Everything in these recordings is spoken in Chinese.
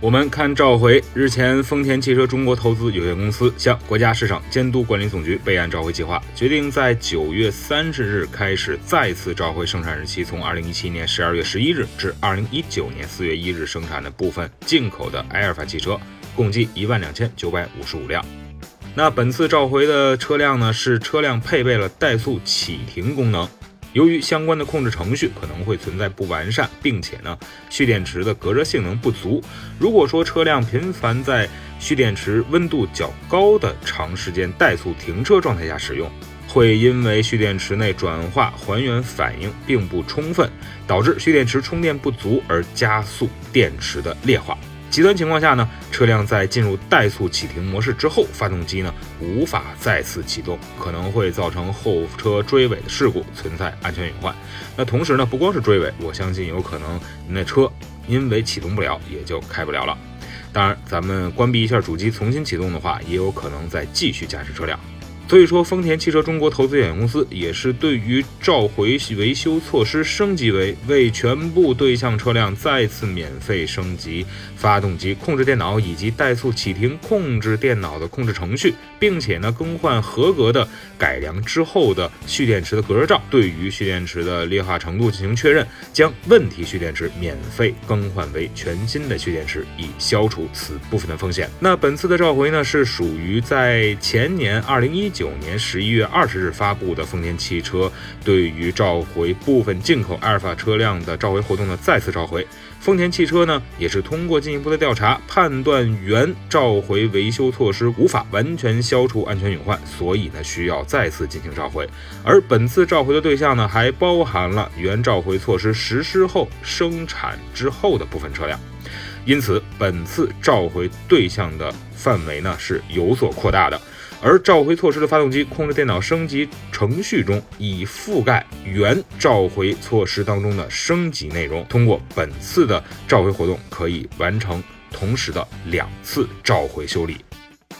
我们看召回，日前，丰田汽车中国投资有限公司向国家市场监督管理总局备案召回计划，决定在九月三十日开始再次召回生产日期从二零一七年十二月十一日至二零一九年四月一日生产的部分进口的埃尔法汽车，共计一万两千九百五十五辆。那本次召回的车辆呢，是车辆配备了怠速启停功能。由于相关的控制程序可能会存在不完善，并且呢，蓄电池的隔热性能不足。如果说车辆频繁在蓄电池温度较高的长时间怠速停车状态下使用，会因为蓄电池内转化还原反应并不充分，导致蓄电池充电不足而加速电池的劣化。极端情况下呢，车辆在进入怠速启停模式之后，发动机呢无法再次启动，可能会造成后车追尾的事故，存在安全隐患。那同时呢，不光是追尾，我相信有可能您的车因为启动不了，也就开不了了。当然，咱们关闭一下主机，重新启动的话，也有可能再继续驾驶车辆。所以说，丰田汽车中国投资有限公司也是对于召回维修措施升级为为全部对象车辆再次免费升级发动机控制电脑以及怠速启停控制电脑的控制程序，并且呢更换合格的改良之后的蓄电池的隔热罩，对于蓄电池的劣化程度进行确认，将问题蓄电池免费更换为全新的蓄电池，以消除此部分的风险。那本次的召回呢，是属于在前年二零一。九年十一月二十日发布的丰田汽车对于召回部分进口阿尔法车辆的召回活动的再次召回，丰田汽车呢也是通过进一步的调查，判断原召回维修措施无法完全消除安全隐患，所以呢需要再次进行召回。而本次召回的对象呢，还包含了原召回措施实施后生产之后的部分车辆，因此本次召回对象的范围呢是有所扩大的。而召回措施的发动机控制电脑升级程序中已覆盖原召回措施当中的升级内容，通过本次的召回活动可以完成同时的两次召回修理。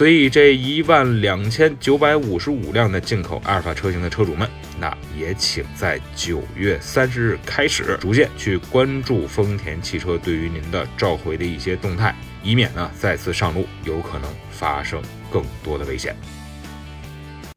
所以这一万两千九百五十五辆的进口阿尔法车型的车主们，那也请在九月三十日开始逐渐去关注丰田汽车对于您的召回的一些动态。以免呢再次上路有可能发生更多的危险。